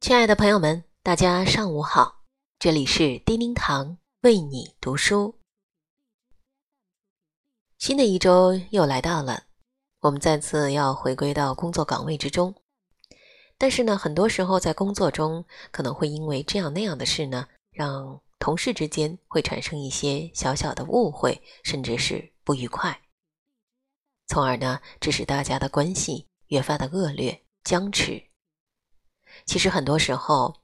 亲爱的朋友们，大家上午好，这里是叮叮堂为你读书。新的一周又来到了，我们再次要回归到工作岗位之中。但是呢，很多时候在工作中可能会因为这样那样的事呢，让同事之间会产生一些小小的误会，甚至是不愉快，从而呢，致使大家的关系越发的恶劣僵持。其实很多时候，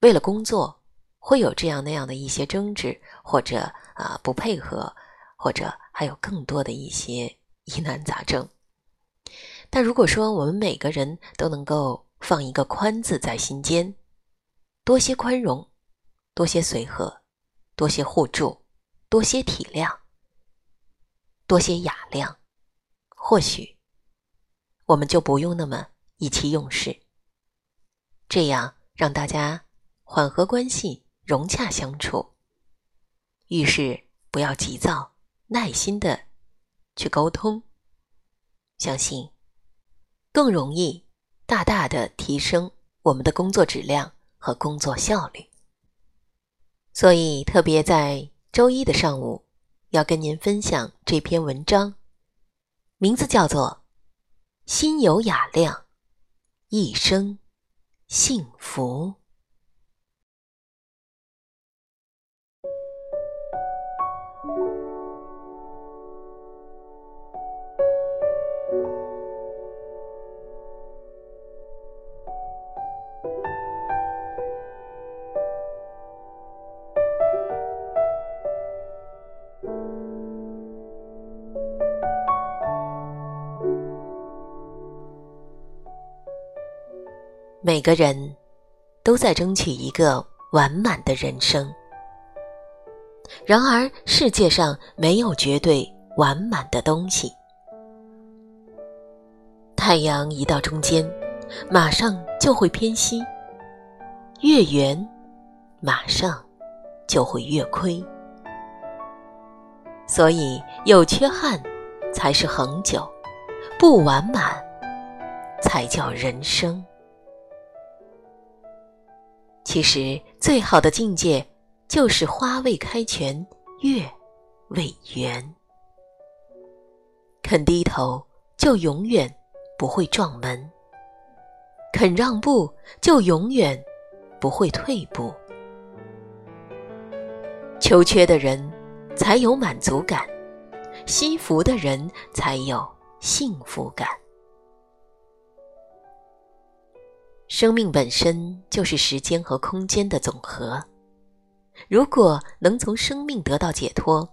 为了工作，会有这样那样的一些争执，或者啊不配合，或者还有更多的一些疑难杂症。但如果说我们每个人都能够放一个宽字在心间，多些宽容，多些随和，多些互助，多些体谅，多些雅量，或许我们就不用那么意气用事。这样让大家缓和关系，融洽相处。遇事不要急躁，耐心的去沟通，相信更容易大大的提升我们的工作质量和工作效率。所以，特别在周一的上午，要跟您分享这篇文章，名字叫做《心有雅量，一生》。幸福。每个人都在争取一个完满的人生，然而世界上没有绝对完满的东西。太阳一到中间，马上就会偏西；月圆，马上就会月亏。所以有缺憾才是恒久，不完满才叫人生。其实，最好的境界就是花未开全，月未圆。肯低头，就永远不会撞门；肯让步，就永远不会退步。求缺的人才有满足感，惜福的人才有幸福感。生命本身就是时间和空间的总和，如果能从生命得到解脱，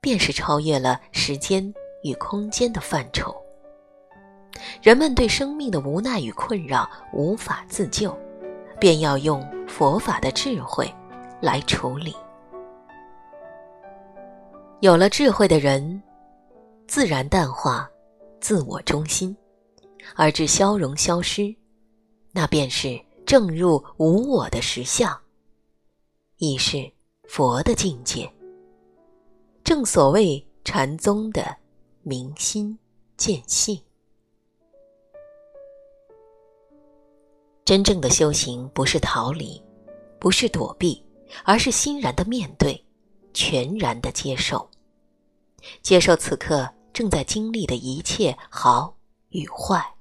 便是超越了时间与空间的范畴。人们对生命的无奈与困扰无法自救，便要用佛法的智慧来处理。有了智慧的人，自然淡化自我中心，而至消融消失。那便是正入无我的实相，亦是佛的境界。正所谓禅宗的明心见性。真正的修行不是逃离，不是躲避，而是欣然的面对，全然的接受，接受此刻正在经历的一切好与坏。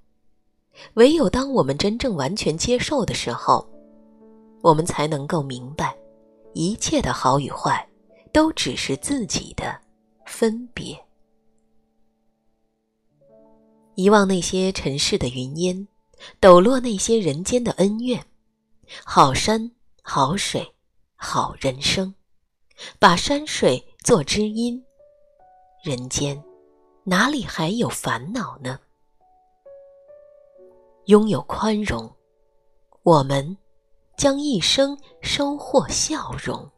唯有当我们真正完全接受的时候，我们才能够明白，一切的好与坏，都只是自己的分别。遗忘那些尘世的云烟，抖落那些人间的恩怨，好山好水好人生，把山水做知音，人间哪里还有烦恼呢？拥有宽容，我们将一生收获笑容。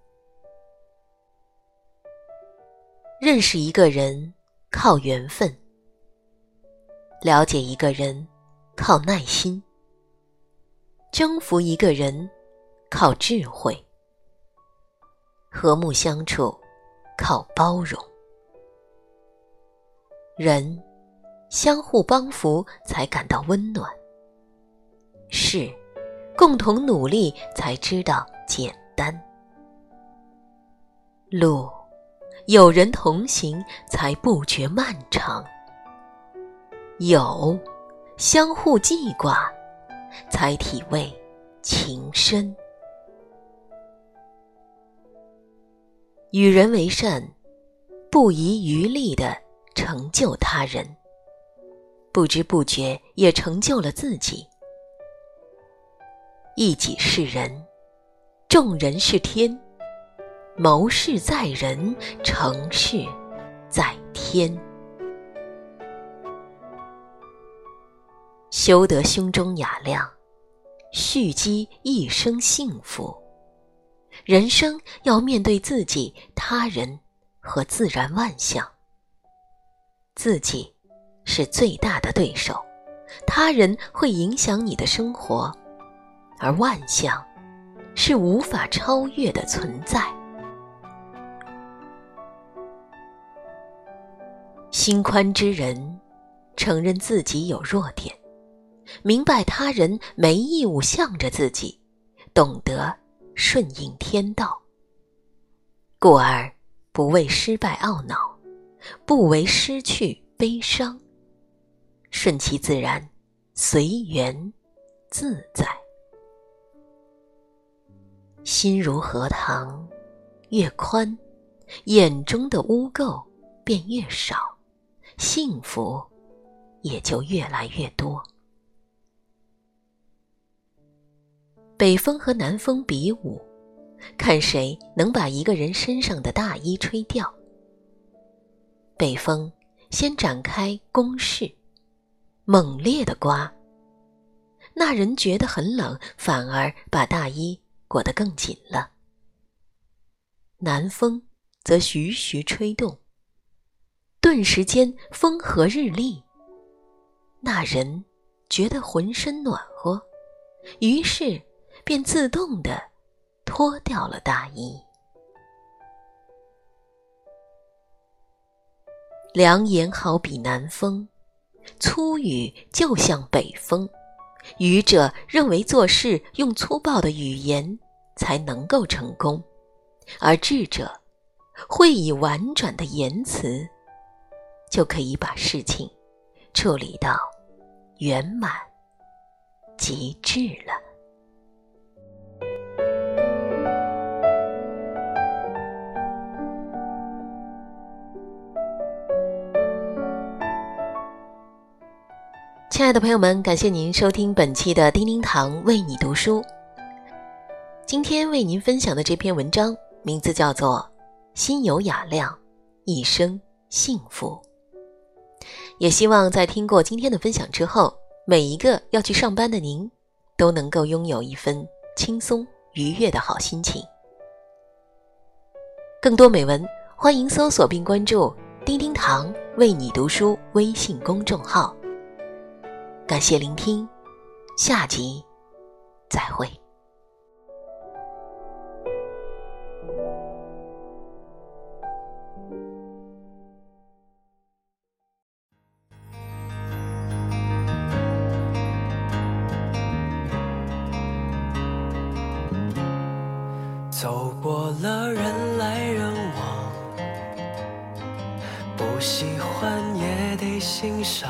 认识一个人靠缘分，了解一个人靠耐心，征服一个人靠智慧，和睦相处靠包容。人相互帮扶，才感到温暖。是，共同努力才知道简单。路，有人同行才不觉漫长；有，相互记挂，才体味情深。与人为善，不遗余力的成就他人，不知不觉也成就了自己。一己是人，众人是天。谋事在人，成事在天。修得胸中雅量，蓄积一生幸福。人生要面对自己、他人和自然万象。自己是最大的对手，他人会影响你的生活，而万象是无法超越的存在。心宽之人，承认自己有弱点，明白他人没义务向着自己，懂得顺应天道，故而不为失败懊恼，不为失去悲伤，顺其自然，随缘自在。心如荷塘，越宽，眼中的污垢便越少。幸福也就越来越多。北风和南风比武，看谁能把一个人身上的大衣吹掉。北风先展开攻势，猛烈的刮，那人觉得很冷，反而把大衣裹得更紧了。南风则徐徐吹动。顿时间风和日丽，那人觉得浑身暖和，于是便自动的脱掉了大衣。良言好比南风，粗语就像北风。愚者认为做事用粗暴的语言才能够成功，而智者会以婉转的言辞。就可以把事情处理到圆满极致了。亲爱的朋友们，感谢您收听本期的叮叮堂为你读书。今天为您分享的这篇文章名字叫做《心有雅量，一生幸福》。也希望在听过今天的分享之后，每一个要去上班的您，都能够拥有一份轻松愉悦的好心情。更多美文，欢迎搜索并关注“丁丁堂为你读书”微信公众号。感谢聆听，下集再会。走过了人来人往，不喜欢也得欣赏。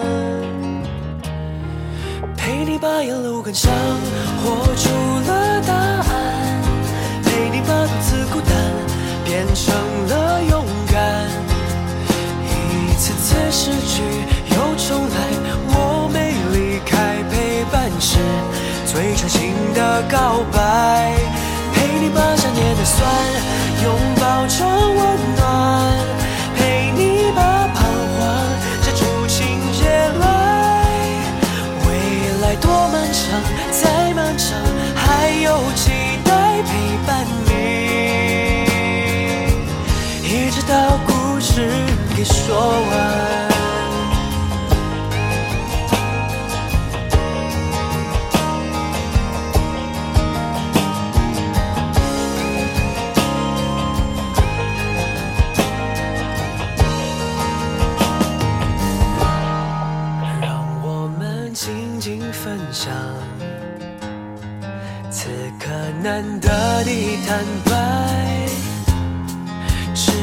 陪你把沿路感伤活出了答案，陪你把独自孤单变成了勇敢。一次次失去又重来，我没离开，陪伴是最长情的告白。陪你把想念的酸拥抱成温给说完。让我们静静分享此刻难得的坦白，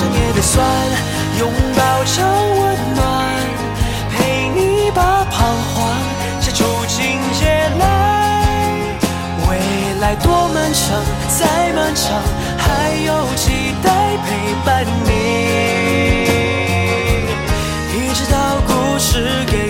陪你把想念的酸拥抱成温暖，陪你把彷徨写出情节来。未来多漫长，再漫长，还有期待陪伴你。一直到故事给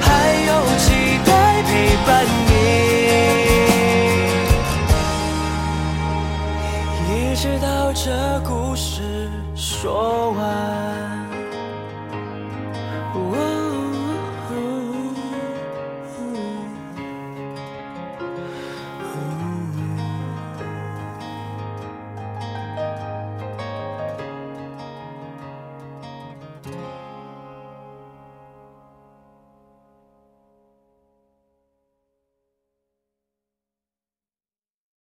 还有期待陪伴你。一直到这故事说完。